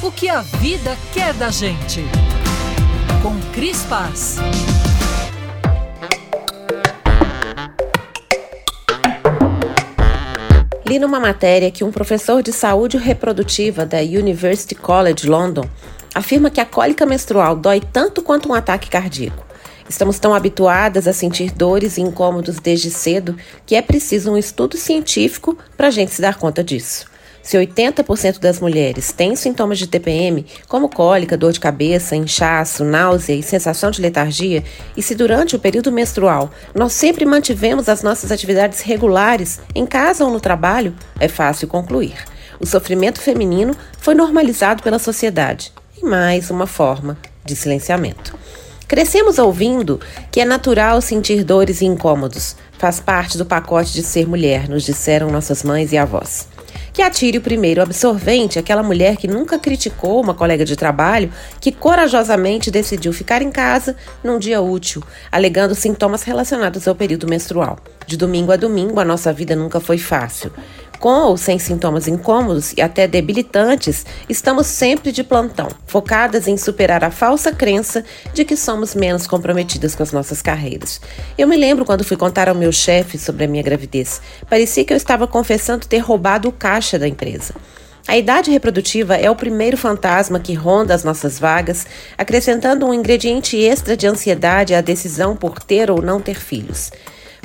O que a vida quer da gente. Com Cris Paz. Li numa matéria que um professor de saúde reprodutiva da University College London afirma que a cólica menstrual dói tanto quanto um ataque cardíaco. Estamos tão habituadas a sentir dores e incômodos desde cedo que é preciso um estudo científico para a gente se dar conta disso. Se 80% das mulheres têm sintomas de TPM, como cólica, dor de cabeça, inchaço, náusea e sensação de letargia, e se durante o período menstrual nós sempre mantivemos as nossas atividades regulares, em casa ou no trabalho, é fácil concluir. O sofrimento feminino foi normalizado pela sociedade e mais uma forma de silenciamento. Crescemos ouvindo que é natural sentir dores e incômodos. Faz parte do pacote de ser mulher, nos disseram nossas mães e avós que atire o primeiro absorvente aquela mulher que nunca criticou uma colega de trabalho que corajosamente decidiu ficar em casa num dia útil, alegando sintomas relacionados ao período menstrual. De domingo a domingo, a nossa vida nunca foi fácil. Com ou sem sintomas incômodos e até debilitantes, estamos sempre de plantão, focadas em superar a falsa crença de que somos menos comprometidas com as nossas carreiras. Eu me lembro quando fui contar ao meu chefe sobre a minha gravidez. Parecia que eu estava confessando ter roubado o caixa da empresa. A idade reprodutiva é o primeiro fantasma que ronda as nossas vagas, acrescentando um ingrediente extra de ansiedade à decisão por ter ou não ter filhos.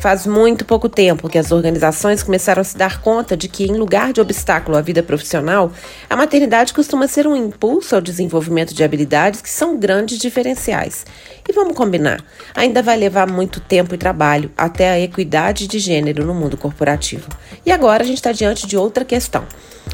Faz muito pouco tempo que as organizações começaram a se dar conta de que, em lugar de obstáculo à vida profissional, a maternidade costuma ser um impulso ao desenvolvimento de habilidades que são grandes diferenciais. E vamos combinar, ainda vai levar muito tempo e trabalho até a equidade de gênero no mundo corporativo. E agora a gente está diante de outra questão.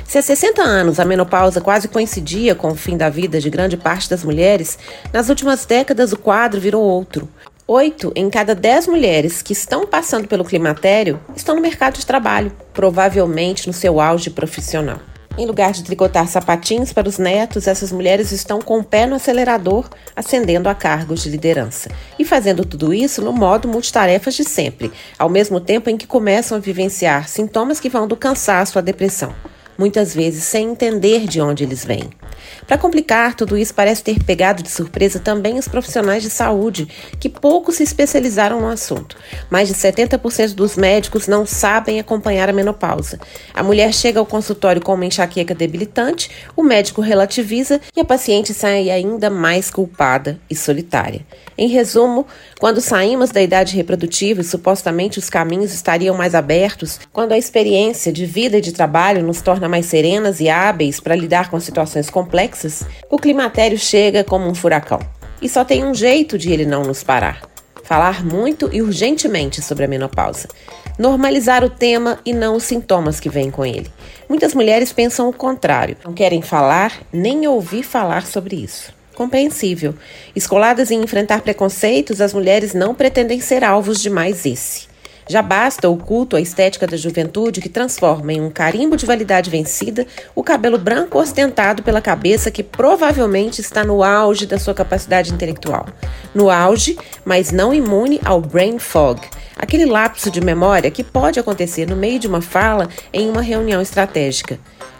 Se há 60 anos a menopausa quase coincidia com o fim da vida de grande parte das mulheres, nas últimas décadas o quadro virou outro. Oito em cada dez mulheres que estão passando pelo climatério estão no mercado de trabalho, provavelmente no seu auge profissional. Em lugar de tricotar sapatinhos para os netos, essas mulheres estão com o pé no acelerador, ascendendo a cargos de liderança. E fazendo tudo isso no modo multitarefas de sempre, ao mesmo tempo em que começam a vivenciar sintomas que vão do cansaço à depressão, muitas vezes sem entender de onde eles vêm. Para complicar, tudo isso parece ter pegado de surpresa também os profissionais de saúde, que pouco se especializaram no assunto. Mais de 70% dos médicos não sabem acompanhar a menopausa. A mulher chega ao consultório com uma enxaqueca debilitante, o médico relativiza e a paciente sai ainda mais culpada e solitária. Em resumo, quando saímos da idade reprodutiva e supostamente os caminhos estariam mais abertos, quando a experiência de vida e de trabalho nos torna mais serenas e hábeis para lidar com situações complexas, o climatério chega como um furacão. E só tem um jeito de ele não nos parar: falar muito e urgentemente sobre a menopausa. Normalizar o tema e não os sintomas que vêm com ele. Muitas mulheres pensam o contrário, não querem falar nem ouvir falar sobre isso compreensível. Escoladas em enfrentar preconceitos, as mulheres não pretendem ser alvos de mais esse. Já basta o culto à estética da juventude que transforma em um carimbo de validade vencida o cabelo branco ostentado pela cabeça que provavelmente está no auge da sua capacidade intelectual. No auge, mas não imune ao brain fog, aquele lapso de memória que pode acontecer no meio de uma fala em uma reunião estratégica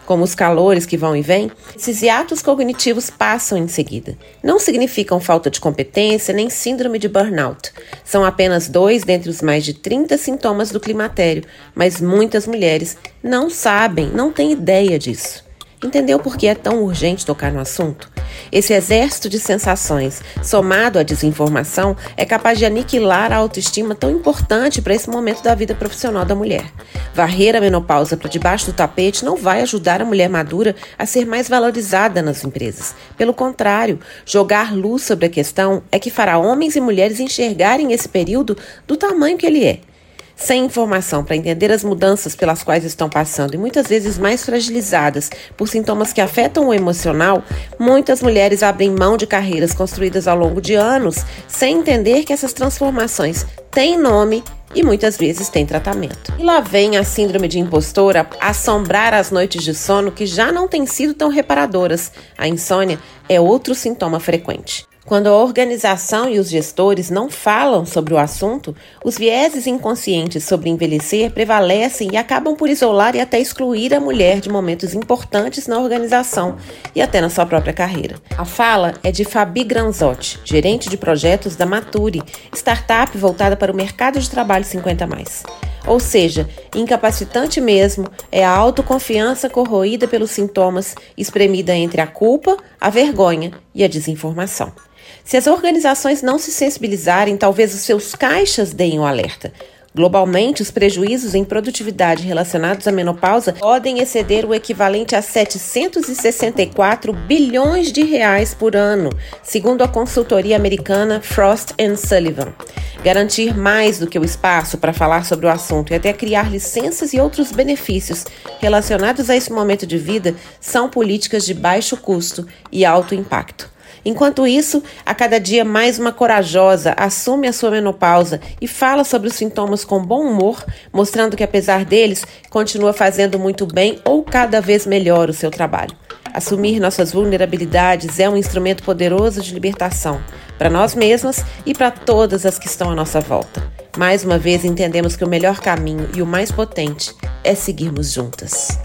como os calores que vão e vêm, esses hiatos cognitivos passam em seguida. Não significam falta de competência nem síndrome de burnout. São apenas dois dentre os mais de 30 sintomas do climatério, mas muitas mulheres não sabem, não têm ideia disso. Entendeu por que é tão urgente tocar no assunto? Esse exército de sensações, somado à desinformação, é capaz de aniquilar a autoestima tão importante para esse momento da vida profissional da mulher. Varrer a menopausa para debaixo do tapete não vai ajudar a mulher madura a ser mais valorizada nas empresas. Pelo contrário, jogar luz sobre a questão é que fará homens e mulheres enxergarem esse período do tamanho que ele é sem informação para entender as mudanças pelas quais estão passando e muitas vezes mais fragilizadas por sintomas que afetam o emocional, muitas mulheres abrem mão de carreiras construídas ao longo de anos sem entender que essas transformações têm nome e muitas vezes têm tratamento. E lá vem a síndrome de impostora assombrar as noites de sono que já não têm sido tão reparadoras. A insônia é outro sintoma frequente. Quando a organização e os gestores não falam sobre o assunto, os vieses inconscientes sobre envelhecer prevalecem e acabam por isolar e até excluir a mulher de momentos importantes na organização e até na sua própria carreira. A fala é de Fabi Granzotti, gerente de projetos da Mature, startup voltada para o mercado de trabalho 50 mais. Ou seja, incapacitante mesmo é a autoconfiança corroída pelos sintomas, espremida entre a culpa, a vergonha e a desinformação. Se as organizações não se sensibilizarem, talvez os seus caixas deem o alerta. Globalmente, os prejuízos em produtividade relacionados à menopausa podem exceder o equivalente a 764 bilhões de reais por ano, segundo a consultoria americana Frost Sullivan. Garantir mais do que o espaço para falar sobre o assunto e até criar licenças e outros benefícios relacionados a esse momento de vida são políticas de baixo custo e alto impacto. Enquanto isso, a cada dia mais uma corajosa assume a sua menopausa e fala sobre os sintomas com bom humor, mostrando que apesar deles, continua fazendo muito bem ou cada vez melhor o seu trabalho. Assumir nossas vulnerabilidades é um instrumento poderoso de libertação para nós mesmas e para todas as que estão à nossa volta. Mais uma vez entendemos que o melhor caminho e o mais potente é seguirmos juntas.